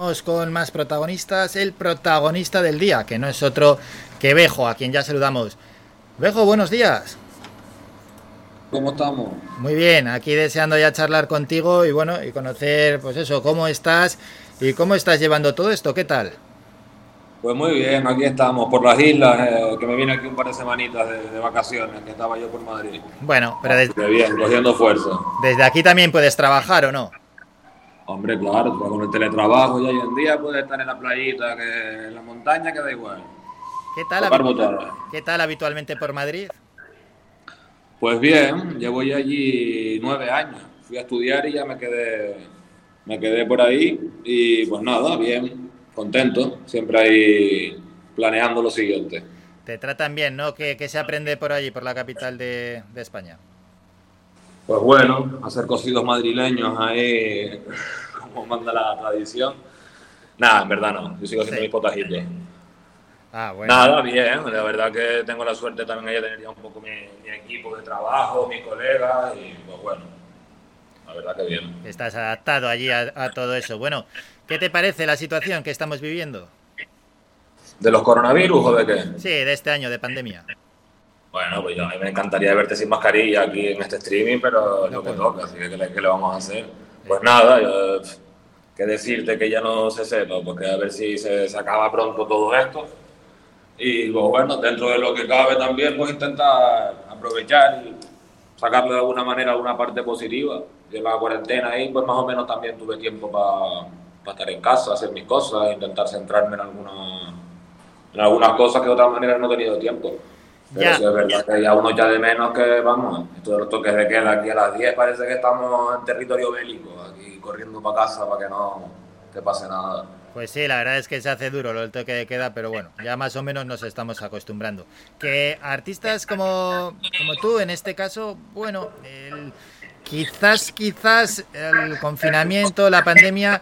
Vamos con más protagonistas. El protagonista del día, que no es otro que Bejo, a quien ya saludamos. Bejo, buenos días. ¿Cómo estamos? Muy bien, aquí deseando ya charlar contigo y bueno, y conocer, pues eso, cómo estás y cómo estás llevando todo esto, ¿qué tal? Pues muy bien, aquí estamos por las islas, eh, que me vine aquí un par de semanitas de, vacaciones, que estaba yo por Madrid. Bueno, pero desde... bien, cogiendo fuerza. Desde aquí también puedes trabajar, ¿o no? Hombre, claro, con el teletrabajo y hoy en día puedes estar en la playita, que en la montaña queda igual. ¿Qué tal, ¿Qué tal habitualmente por Madrid? Pues bien, llevo ya allí nueve años. Fui a estudiar y ya me quedé, me quedé por ahí y pues nada, bien, contento, siempre ahí planeando lo siguiente. Te tratan bien, ¿no? ¿Qué, se aprende por allí, por la capital de, de España? Pues bueno, hacer cocidos madrileños ahí como manda la tradición. Nada, en verdad no. Yo sigo haciendo mis potajitos. Ah, bueno. Nada, bien. La verdad que tengo la suerte también de tener ya un poco mi, equipo de trabajo, mis colegas y pues bueno. La verdad que bien. Estás adaptado allí a, todo eso. Bueno, ¿qué te parece la situación que estamos viviendo? ¿De los coronavirus o de qué? Sí, de este año de pandemia. Bueno, pues yo, a mí me encantaría verte sin mascarilla aquí en este streaming, pero es lo que toca, así que ¿qué le vamos a hacer? Pues nada, yo, que decirte que ya no se sepa, porque a ver si se, acaba pronto todo esto. Y pues bueno, dentro de lo que cabe también, pues intentar aprovechar y sacarle de alguna manera alguna parte positiva. De la cuarentena ahí, pues más o menos también tuve tiempo para estar en casa, hacer mis cosas, intentar centrarme en, alguna, en algunas cosas que de otra manera no he tenido tiempo. Pero es verdad que ya uno ya de menos que, vamos, esto de los toques de queda aquí a las 10 parece que estamos en territorio bélico, aquí corriendo para casa para que no te pase nada. Pues sí, la verdad es que se hace duro lo del toque de queda, pero bueno, ya más o menos nos estamos acostumbrando. Que artistas como, como tú, en este caso, bueno, quizás, quizás el confinamiento, la pandemia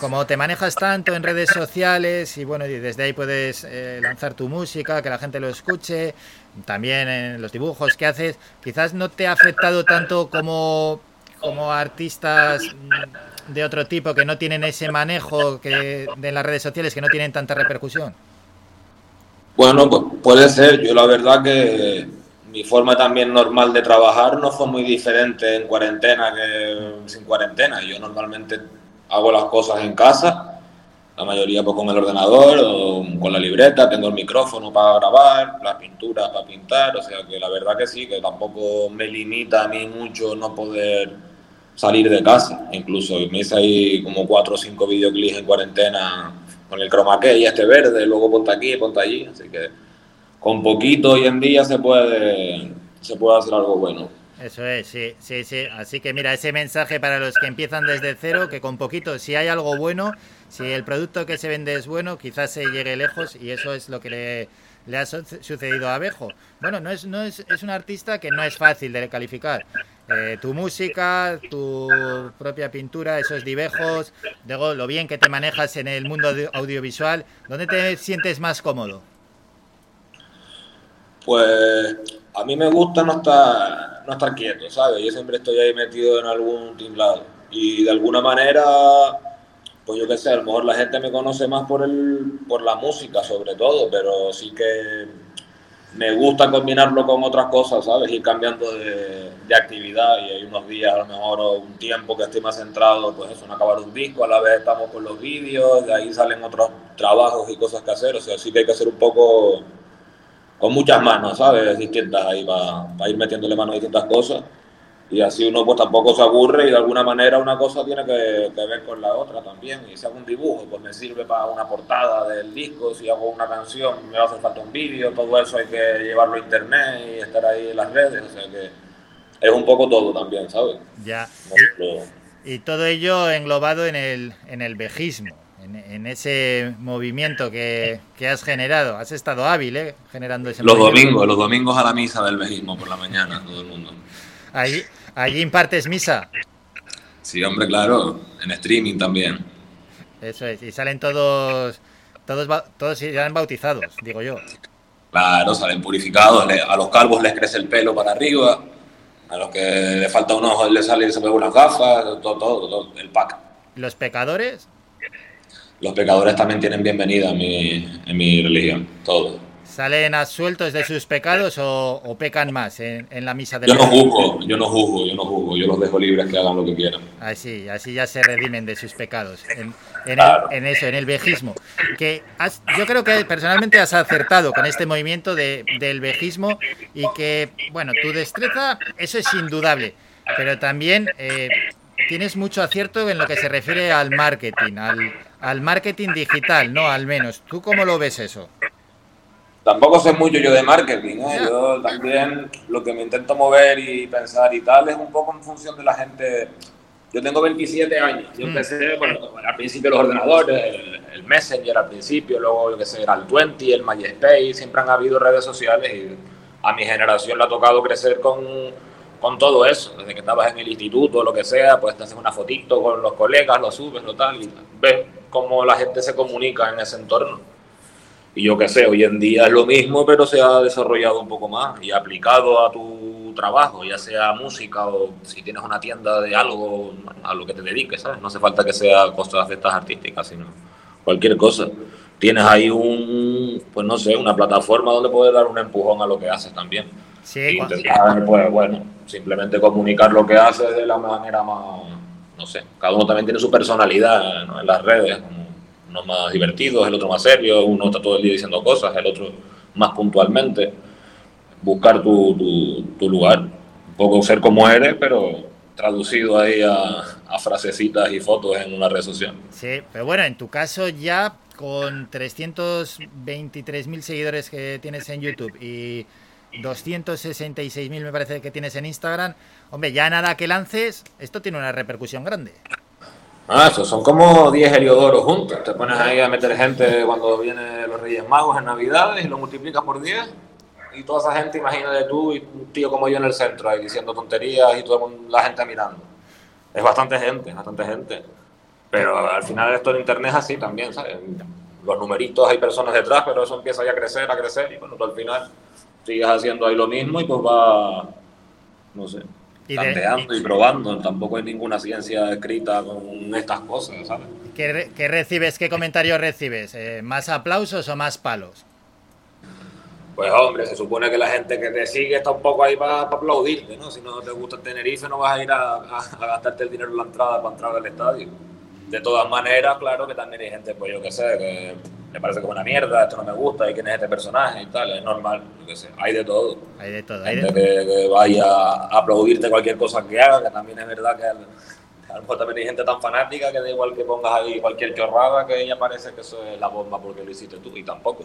como te manejas tanto en redes sociales y bueno, y desde ahí puedes eh, lanzar tu música, que la gente lo escuche, también en los dibujos que haces, quizás no te ha afectado tanto como, como artistas de otro tipo que no tienen ese manejo que, de las redes sociales, que no tienen tanta repercusión. Bueno, puede ser. Yo la verdad que mi forma también normal de trabajar no fue muy diferente en cuarentena que sin cuarentena. Yo normalmente hago las cosas en casa, la mayoría pues con el ordenador o con la libreta, tengo el micrófono para grabar, las pinturas para pintar, o sea que la verdad que sí, que tampoco me limita a mí mucho no poder salir de casa, incluso me hice ahí como cuatro o cinco videoclips en cuarentena con el chroma key este verde, luego ponte aquí, ponte allí, así que con poquito hoy en día se puede, se puede hacer algo bueno. Eso es, sí, sí, sí. Así que mira, ese mensaje para los que empiezan desde cero, que con poquito, si hay algo bueno, si el producto que se vende es bueno, quizás se llegue lejos y eso es lo que le, ha sucedido a Abejo. Bueno, no es, no es, es un artista que no es fácil de calificar. Eh, tu música, tu propia pintura, esos dibejos, luego lo bien que te manejas en el mundo audiovisual, ¿dónde te sientes más cómodo? Pues a mí me gusta no estar, no estar quieto, ¿sabes? Yo siempre estoy ahí metido en algún tinglado. Y de alguna manera, pues yo qué sé, a lo mejor la gente me conoce más por, el, por la música sobre todo, pero sí que me gusta combinarlo con otras cosas, ¿sabes? Ir cambiando de, de, actividad y hay unos días, a lo mejor, o un tiempo que estoy más centrado, pues eso, en acabar un disco, a la vez estamos con los vídeos, de ahí salen otros trabajos y cosas que hacer, o sea, sí que hay que hacer un poco con muchas manos, ¿sabes? Distintas ahí para, ir metiéndole mano a distintas cosas. Y así uno pues tampoco se aburre y de alguna manera una cosa tiene que, ver con la otra también. Y si hago un dibujo, pues me sirve para una portada del disco. Si hago una canción, me hace falta un vídeo. Todo eso hay que llevarlo a internet y estar ahí en las redes. O sea que es un poco todo también, ¿sabes? Ya. y todo ello englobado en el, en el vejismo en, ese movimiento que, has generado. Has estado hábil, ¿eh? Generando ese Los domingos, los domingos a la misa del vejismo por la mañana, todo el mundo. Allí, allí impartes misa. Sí, hombre, claro, en streaming también. Eso es, y salen todos, todos, todos salen bautizados, digo yo. Claro, salen purificados, a los calvos les crece el pelo para arriba, a los que le falta un ojo les sale se ve unas gafas, todo, todo, todo, el pack. ¿Los pecadores? Los pecadores también tienen bienvenida en mi, en mi religión, todos. ¿Salen absueltos de sus pecados o, pecan más en, la misa de Yo no juzgo, yo no juzgo, yo no juzgo, yo los dejo libres que hagan lo que quieran. Así, así ya se redimen de sus pecados, en, en, eso, en el vejismo. Que yo creo que personalmente has acertado con este movimiento de, del vejismo y que, bueno, tu destreza, eso es indudable, pero también eh, tienes mucho acierto en lo que se refiere al marketing, al, al marketing digital, ¿no? Al menos. ¿Tú cómo lo ves eso? Tampoco sé mucho yo de marketing, ¿eh? yo también lo que me intento mover y pensar y tal es un poco en función de la gente. Yo tengo 27 años, yo mm. empecé, bueno, al principio los ordenadores, el, Messenger al principio, luego yo que sé, era el 20, el MySpace, siempre han habido redes sociales y a mi generación le ha tocado crecer con, con todo eso, desde que estabas en el instituto o lo que sea, pues te haces una fotito con los colegas, lo subes, lo tal, y ves cómo la gente se comunica en ese entorno. Y yo qué sé, hoy en día es lo mismo, pero se ha desarrollado un poco más y aplicado a tu trabajo, ya sea música o si tienes una tienda de algo, a lo que te dediques, ¿sabes? No hace falta que sea cosas de estas artísticas, sino cualquier cosa. Tienes ahí un, pues no sé, una plataforma donde puedes dar un empujón a lo que haces también. Sí, y intentar, pues bueno, simplemente comunicar lo que haces de la manera más, no sé, cada uno también tiene su personalidad en las redes, uno más divertido, el otro más serio, uno está todo el día diciendo cosas, el otro más puntualmente. Buscar tu, tu, lugar, un poco ser como eres, pero traducido ahí a, a frasecitas y fotos en una red social. Sí, pero bueno, en tu caso ya con 323.000 seguidores que tienes en YouTube y 266.000 me parece que tienes en Instagram, hombre, ya nada que lances, esto tiene una repercusión grande. Ah, eso son como 10 heliodoros juntos. Te pones ahí a meter gente cuando vienen los Reyes Magos en Navidades y lo multiplicas por 10. Y toda esa gente, imagínate tú y un tío como yo en el centro ahí diciendo tonterías y toda la gente mirando. Es bastante gente, bastante gente. Pero al final esto en internet es así también, ¿sabes? Los numeritos hay personas detrás, pero eso empieza ya a crecer, a crecer y bueno, tú al final sigues haciendo ahí lo mismo y pues va, no sé, y tanteando y probando. Tampoco hay ninguna ciencia escrita con estas cosas, ¿sabes? ¿Qué, recibes? ¿Qué comentarios recibes? Eh, ¿Más aplausos o más palos? Pues hombre, se supone que la gente que te sigue está un poco ahí para, aplaudirte, ¿no? Si no te gusta el Tenerife no vas a ir a, a, gastarte el dinero en la entrada para entrar al estadio. De todas maneras, claro que también hay gente, pues yo qué sé, que me parece como una mierda, esto no me gusta, y quién es este personaje y tal, es normal, yo qué sé, hay de todo. Hay de todo, hay de todo. Que, vaya a aplaudirte cualquier cosa que haga, que también es verdad que, a lo mejor también hay gente tan fanática que da igual que pongas ahí cualquier chorrada que ella parece que eso es la bomba porque lo hiciste tú, y tampoco.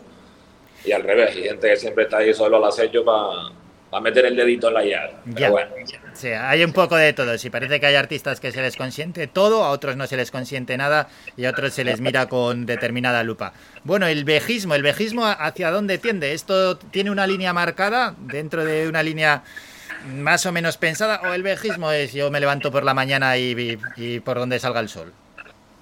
Y al revés, hay gente que siempre está ahí solo al acecho para a meter el dedito en la llave. bueno. Sí, hay un poco de todo. Si parece que hay artistas que se les consiente todo, a otros no se les consiente nada y a otros se les mira con determinada lupa. Bueno, el vejismo, el vejismo hacia dónde tiende? ¿Esto tiene una línea marcada dentro de una línea más o menos pensada o el vejismo es yo me levanto por la mañana y, y por donde salga el sol?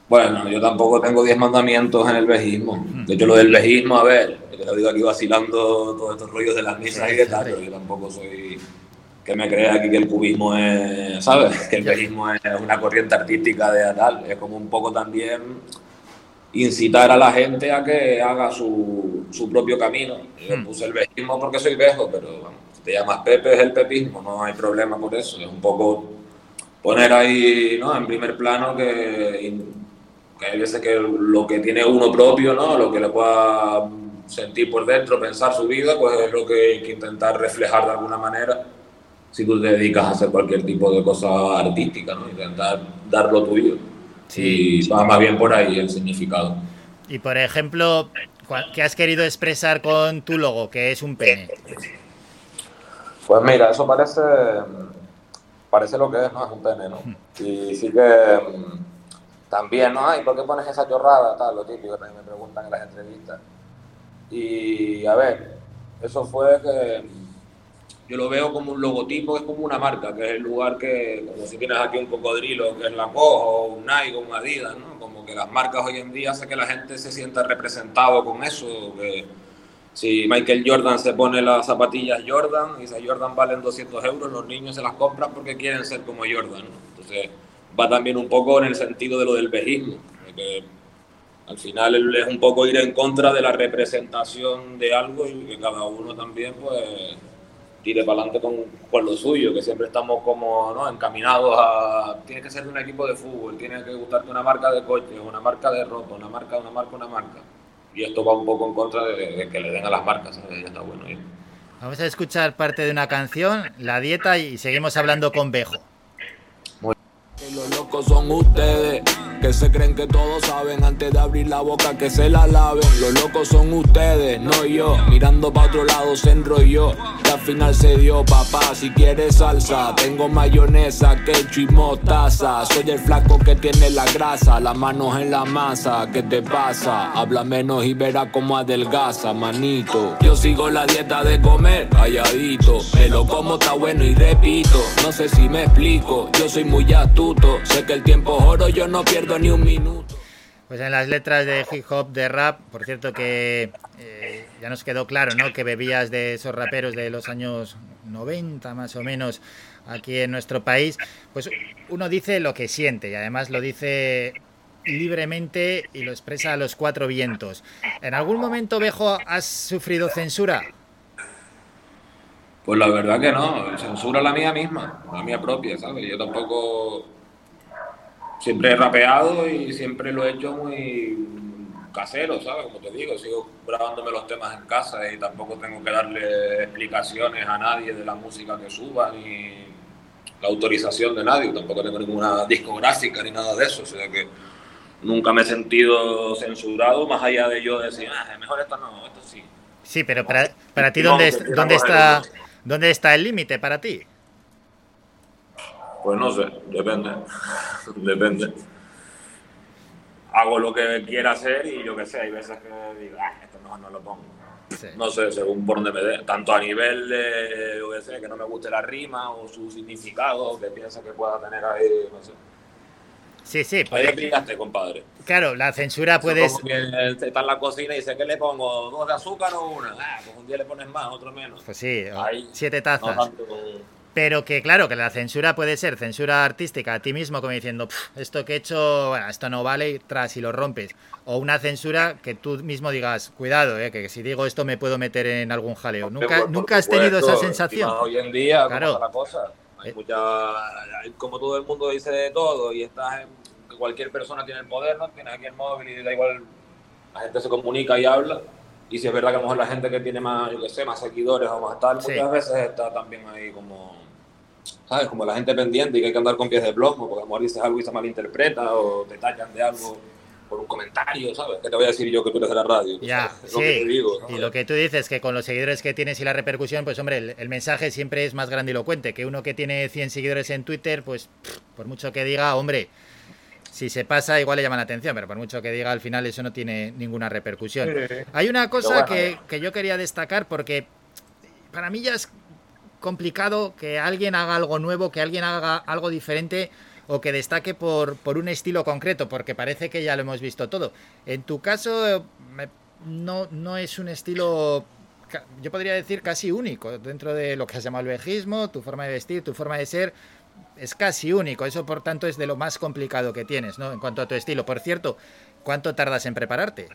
Bueno, yo tampoco tengo diez mandamientos en el vejismo. De hecho, lo del vejismo, a ver, te lo digo aquí vacilando todos estos rollos de las misas y qué tal, pero yo tampoco soy que me crea aquí que el cubismo es, ¿sabes? Que el vejismo es una corriente artística de tal. Es como un poco también incitar a la gente a que haga su, su propio camino. Yo hmm. puse el vejismo porque soy vejo, pero si te llamas Pepe es el pepismo, no hay problema por eso. Es un poco poner ahí ¿no? en primer plano que hay veces que lo que tiene uno propio, ¿no? Lo que le pueda sentir por dentro, pensar su vida, pues es lo que hay que intentar reflejar de alguna manera si tú te dedicas a hacer cualquier tipo de cosa artística, ¿no? Intentar dar lo tuyo. Sí. Y va más bien por ahí el significado. Y por ejemplo, ¿qué has querido expresar con tu logo, que es un pene? Pues mira, eso parece parece lo que es, ¿no? Es un pene, ¿no? Hmm. Y sí que también, ¿no? Ay, ¿por qué pones esa chorrada? Tal, lo típico que me preguntan en las entrevistas. Y a ver, eso fue que yo lo veo como un logotipo, es como una marca, que es el lugar que, como si tienes aquí un cocodrilo, que es la Cojo, un Nike, un Adidas, ¿no? Como que las marcas hoy en día hacen que la gente se sienta representado con eso, que si Michael Jordan se pone las zapatillas Jordan y esas Jordan valen 200 euros, los niños se las compran porque quieren ser como Jordan, Entonces va también un poco en el sentido de lo del vejismo, que Al final es un poco ir en contra de la representación de algo y que cada uno también pues tire para adelante con, con, lo suyo, que siempre estamos como ¿no? encaminados a... Tiene que ser de un equipo de fútbol, tiene que gustarte una marca de coches, una marca de ropa, una marca, una marca, una marca. Y esto va un poco en contra de, que le den a las marcas, Ya está bueno. Vamos a escuchar parte de una canción, La Dieta, y seguimos hablando con Bejo. Los locos son ustedes, que se creen que todos saben antes de abrir la boca que se la laven. Los locos son ustedes, no yo. Mirando para otro lado se enrolló. Que al final se dio, papá. Si quieres salsa, tengo mayonesa, ketchup y mostaza. Soy el flaco que tiene la grasa, las manos en la masa. ¿Qué te pasa? Habla menos y verá cómo adelgaza, manito. Yo sigo la dieta de comer calladito. Me lo como, está bueno y repito. No sé si me explico, yo soy muy astuto Sé que el tiempo oro, yo no pierdo ni un minuto. Pues en las letras de hip hop, de rap, por cierto que eh, ya nos quedó claro, ¿no? Que bebías de esos raperos de los años 90 más o menos aquí en nuestro país, pues uno dice lo que siente y además lo dice libremente y lo expresa a los cuatro vientos. ¿En algún momento, Bejo, has sufrido censura? Pues la verdad que no, censura la mía misma, la mía propia, ¿sabes? Yo tampoco siempre he rapeado y siempre lo he hecho muy casero, ¿sabes? Como te digo, sigo grabándome los temas en casa y tampoco tengo que darle explicaciones a nadie de la música que suba ni la autorización de nadie, tampoco tengo ninguna discográfica ni nada de eso, o sea que nunca me he sentido censurado más allá de yo decir, ah, mejor esto no, esto sí. Sí, pero para, para ti, ¿dónde, ¿dónde, está, ¿dónde está el límite para ti? Pues no sé, depende. depende. Hago lo que quiera hacer y yo qué sé, hay veces que digo, ah, esto mejor no lo pongo. No sé, según por donde me dé. Tanto a nivel de, yo qué sé, que no me guste la rima o su significado, que piensa que pueda tener ahí, no sé. Sí, sí. Ahí pillaste, compadre. Claro, la censura puede... Como que está en la cocina y dice, ¿qué le pongo? ¿Dos de azúcar o una? Ah, pues un día le pones más, otro menos. Pues sí, siete tazas. Pero que claro, que la censura puede ser censura artística a ti mismo, como diciendo, esto que he hecho, bueno, esto no vale, y tras y lo rompes. O una censura que tú mismo digas, cuidado, eh, que si digo esto me puedo meter en algún jaleo. Nunca, nunca has tenido esa sensación. Hoy en día, claro. la cosa. Hay eh. mucha, como todo el mundo dice de todo, y estás en, cualquier persona tiene el poder, ¿no? Tienes aquí el móvil y da igual, la gente se comunica y habla. Y si es verdad que a lo mejor la gente que tiene más, yo qué sé, más seguidores o más tal, muchas veces está también ahí como ¿sabes? Como la gente pendiente y que hay que andar con pies de plomo, porque a lo mejor dices algo y se malinterpreta o te tachan de algo por un comentario, ¿sabes? ¿Qué te voy a decir yo que tú eres de la radio? Ya, sí. Y lo que tú dices, que con los seguidores que tienes y la repercusión, pues hombre, el, mensaje siempre es más grandilocuente. Que uno que tiene 100 seguidores en Twitter, pues por mucho que diga, hombre, si se pasa igual le llama la atención, pero por mucho que diga, al final eso no tiene ninguna repercusión. Hay una cosa que, que yo quería destacar porque para mí ya es complicado que alguien haga algo nuevo, que alguien haga algo diferente o que destaque por, por un estilo concreto, porque parece que ya lo hemos visto todo. En tu caso, no, no es un estilo, yo podría decir casi único, dentro de lo que has llamado el vejismo, tu forma de vestir, tu forma de ser, es casi único. Eso, por tanto, es de lo más complicado que tienes, ¿no? En cuanto a tu estilo. Por cierto, ¿cuánto tardas en prepararte?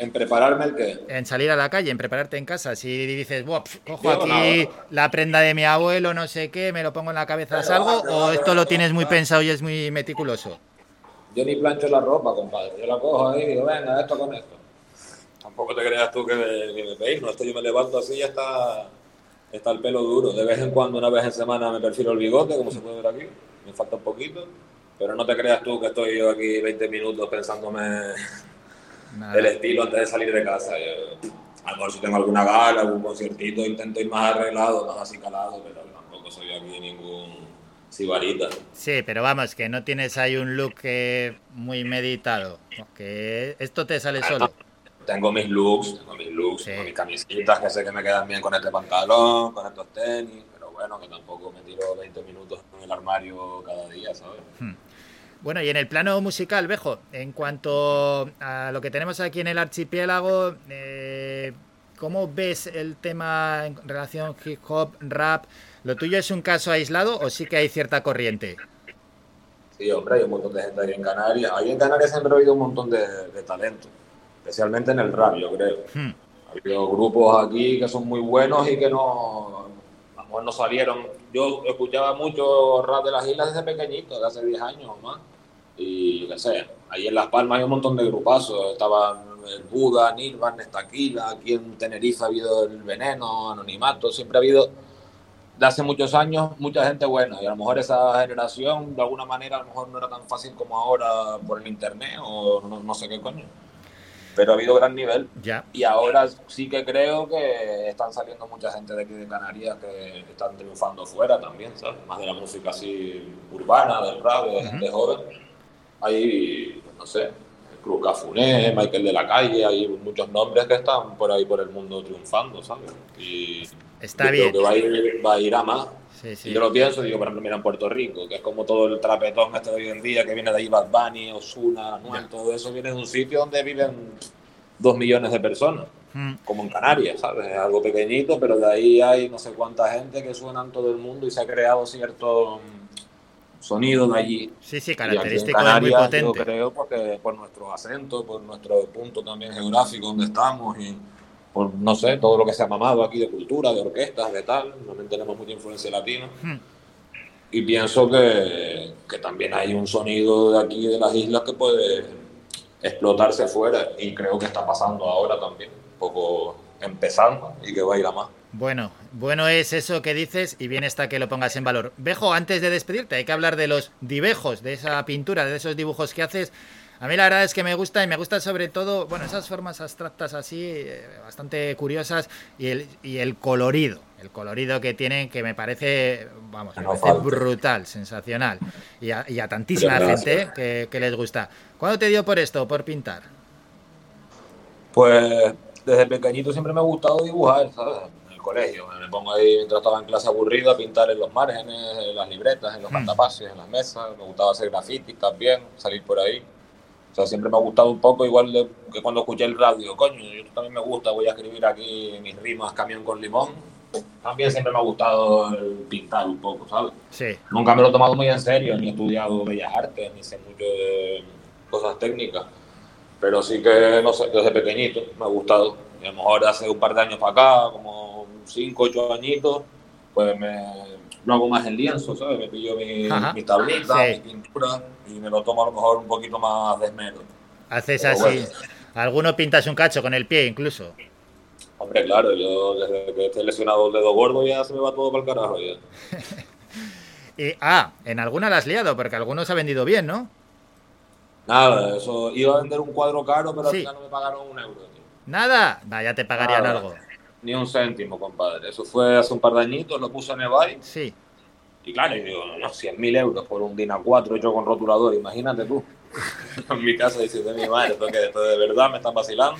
¿En prepararme el qué? En salir a la calle, en prepararte en casa. Si dices, cojo aquí la prenda de mi abuelo, no sé qué, me lo pongo en la cabeza, ¿salgo? ¿O esto lo tienes muy pensado y es muy meticuloso? Yo ni plancho la ropa, compadre. Yo la cojo ahí y digo, venga, esto con esto. Tampoco te creas tú que me, peino. Esto yo me levanto así y ya está, está el pelo duro. De vez en cuando, una vez en semana, me perfilo el bigote, como se puede ver aquí. Me falta un poquito. Pero no te creas tú que estoy yo aquí 20 minutos pensándome el estilo antes de salir de casa. a lo mejor si tengo alguna gala, algún conciertito, intento ir más arreglado, más así calado, pero tampoco soy aquí ningún sibarita. Sí, pero vamos, que no tienes ahí un look muy meditado, que esto te sale solo. Tengo mis looks, tengo mis looks, tengo mis camisitas que sé que me quedan bien con este pantalón, con estos tenis, pero bueno, que tampoco me tiro 20 minutos en el armario cada día, ¿sabes? Hmm. Bueno, y en el plano musical, Bejo, en cuanto a lo que tenemos aquí en el archipiélago, eh, ¿cómo ves el tema en relación hip hop, rap? ¿Lo tuyo es un caso aislado o sí que hay cierta corriente? Sí, hombre, hay un montón de gente ahí en Canarias. Ahí en Canarias siempre ha habido un montón de, de talento, especialmente en el rap, yo creo. Hmm. Ha habido grupos aquí que son muy buenos y que no, mejor no salieron. Yo escuchaba mucho rap de las islas desde pequeñito, de hace 10 años o más. Y qué sé, ahí en Las Palmas hay un montón de grupazos. Estaban el Buda, Nirvan, Estaquila, aquí en Tenerife ha habido el Veneno, Anonimato, siempre ha habido de hace muchos años mucha gente buena y a lo mejor esa generación de alguna manera a lo mejor no era tan fácil como ahora por el internet o no, no sé qué coño pero ha habido gran nivel Ya. y ahora sí que creo que están saliendo mucha gente de aquí de Canarias que están triunfando fuera también, ¿sabes? Más de la música así urbana, del rap, de gente joven. Hay, pues, no sé, Cruz Cafuné, Michael de la Calle, hay muchos nombres que están por ahí por el mundo triunfando, ¿sabes? Y Está yo bien. creo que va a ir, va a, ir a más. Sí, Y sí. yo lo pienso, digo, por ejemplo, mira en Puerto Rico, que es como todo el trapetón este de hoy en día, que viene de ahí Bad Bunny, Ozuna, Anuel, todo eso viene de un sitio donde viven dos millones de personas, Hmm. como en Canarias, ¿sabes? Es algo pequeñito, pero de ahí hay no sé cuánta gente que suena en todo el mundo y se ha creado cierto mm, sonido de allí. Sí, sí, Y característico y muy Canarias, Yo potente. creo porque por nuestro acento, por nuestro punto también geográfico donde estamos y por, no sé, todo lo que se ha mamado aquí de cultura, de orquestas, de tal. También tenemos mucha influencia latina. Hmm. Y pienso que, que también hay un sonido de aquí de las islas que puede explotarse fuera y creo que está pasando ahora también, un poco empezando y que va a ir a más. Bueno, bueno es eso que dices y bien está que lo pongas en valor. Bejo, antes de despedirte, hay que hablar de los dibejos, de esa pintura, de esos dibujos que haces. A mí la verdad es que me gusta y me gusta sobre todo, bueno, esas formas abstractas así, eh, bastante curiosas y el, y el colorido, el colorido que tienen que me parece, vamos, me No parece falte. brutal, sensacional y a, y a tantísima gente que, que les gusta. ¿Cuándo te dio por esto, por pintar? Pues desde pequeñito siempre me ha gustado dibujar, ¿sabes? En el colegio. Me pongo ahí mientras estaba en clase aburrido a pintar en los márgenes, en las libretas, en los cartapacios, en las mesas. Me gustaba hacer grafitis también, salir por ahí. O sea, siempre me ha gustado un poco, igual de- que cuando escuché el radio, coño, yo también me gusta, voy a escribir aquí mis rimas camión con limón. También siempre me ha gustado el pintar un poco, ¿sabes? Sí, Nunca me lo he tomado muy en serio, ni he estudiado bellas artes, ni sé mucho de cosas técnicas. Pero sí que, no sé, desde pequeñito me ha gustado. Y a lo mejor hace un par de años para acá, como 5, 8 añitos, pues me lo hago más en lienzo, ¿sabes? Me pillo mi, mi tablita, Sí. mi pintura y me lo tomo a lo mejor un poquito más de esmero. haces Pero así. bueno. Alguno pintas un cacho con el pie incluso. Hombre, claro, yo desde que estoy lesionado el dedo gordo ya se me va todo para el carajo ya. Y, ah, en alguna la has liado, porque algunos ha vendido bien, ¿no? Nada, eso iba a vender un cuadro caro, pero al Sí. final no me pagaron un euro. tío. Nada, va, ya te pagarían Nada. algo. Ni un céntimo, compadre. Eso fue hace un par de añitos, lo puse en eBay. Sí. Y claro, y digo, no, 100.000 euros por un DIN A4 hecho con rotulador, imagínate tú. en mi casa diciendo mi madre, esto, que esto de verdad me están vacilando.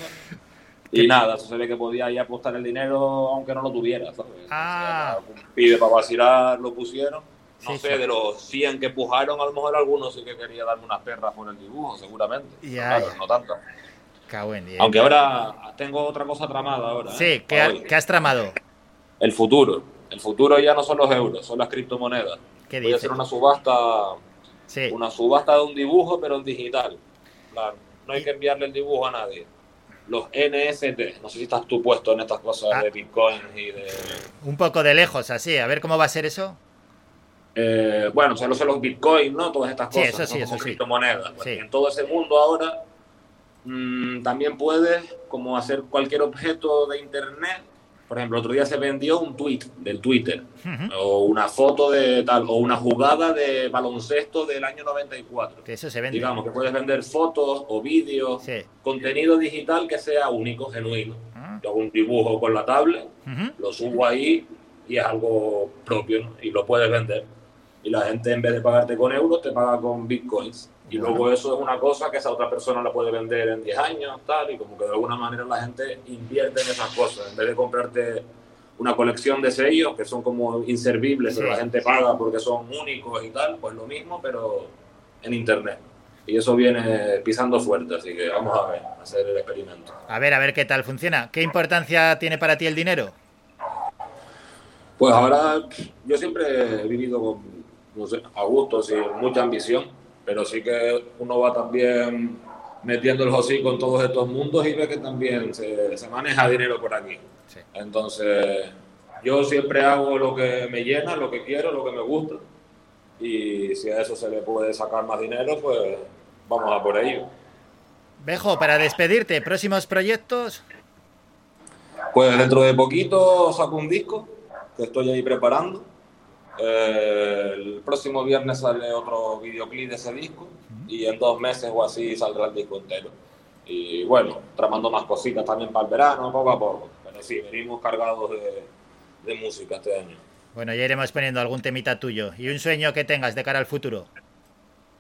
Y nada, eso se ve que podía ahí apostar el dinero aunque no lo tuviera, ¿sabes? Ah. O sea, un pibe para vacilar lo pusieron. No Sí, sé, sí. de los 100 que pujaron, a lo mejor algunos sí que quería darme unas perras por el dibujo, seguramente. Ya, Claro, ya. no tanto. Aunque ahora tengo otra cosa tramada ahora. ¿eh? Sí, ¿qué, Para ha- hoy. qué has tramado? El futuro. El futuro ya no son los euros, son las criptomonedas. ¿Qué Voy a hacer una subasta, Sí. una subasta de un dibujo, pero en digital. Claro, no hay que enviarle el dibujo a nadie. Los NFT, no sé si estás tú puesto en estas cosas Ah. de Bitcoin y de... Un poco de lejos, así. A ver cómo va a ser eso. Eh, bueno, o sea, no sé los Bitcoin, ¿no? Todas estas Sí, cosas. eso sí, eso como sí. criptomonedas. Pues, Sí. En todo ese mundo ahora mm, también puedes como hacer cualquier objeto de Internet. Por ejemplo, otro día se vendió un tweet del Twitter. Ujú. o una foto de tal, o una jugada de baloncesto del año 94. Que eso se vende. Digamos que puedes vender fotos o vídeos, Sí. contenido digital que sea único, genuino. Ah. Yo hago un dibujo con la tablet, Ujú. lo subo ahí y es algo propio ¿no? y lo puedes vender. Y la gente en vez de pagarte con euros te paga con bitcoins. Y luego eso es una cosa que esa otra persona la puede vender en 10 años, tal, y como que de alguna manera la gente invierte en esas cosas. En vez de comprarte una colección de sellos que son como inservibles, pero Sí. la gente paga porque son únicos y tal, pues lo mismo, pero en internet. Y eso viene pisando fuerte, así que vamos a ver, a hacer el experimento. A ver, a ver qué tal funciona. ¿Qué importancia tiene para ti el dinero? Pues ahora yo siempre he vivido con, no sé, a gusto, sin mucha ambición. Pero sí que uno va también metiendo el hocico en todos estos mundos y ve que también se, se maneja dinero por aquí. Entonces, yo siempre hago lo que me llena, lo que quiero, lo que me gusta. Y si a eso se le puede sacar más dinero, pues vamos a por ello. Bejo, para despedirte, próximos proyectos. Pues dentro de poquito saco un disco que estoy ahí preparando. Eh, el próximo viernes sale otro videoclip de ese disco y en dos meses o así saldrá el disco entero. Y bueno, tramando más cositas también para el verano, poco a poco. Pero sí, venimos cargados de, de música este año. Bueno, ya iremos poniendo algún temita tuyo. ¿Y un sueño que tengas de cara al futuro?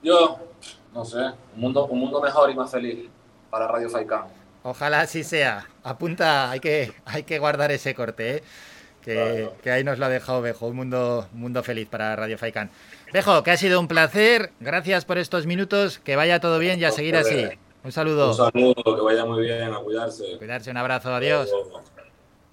Yo, no sé, un mundo, un mundo mejor y más feliz para Radio Faikán. Ojalá así sea. Apunta, hay que, hay que guardar ese corte, ¿eh? Que, que, ahí nos lo ha dejado Bejo. Un mundo, un mundo feliz para Radio Faikán. Bejo, que ha sido un placer. Gracias por estos minutos. Que vaya todo bien y a seguir así. Un saludo. Un saludo, que vaya muy bien, a cuidarse. Cuidarse, un abrazo, adiós.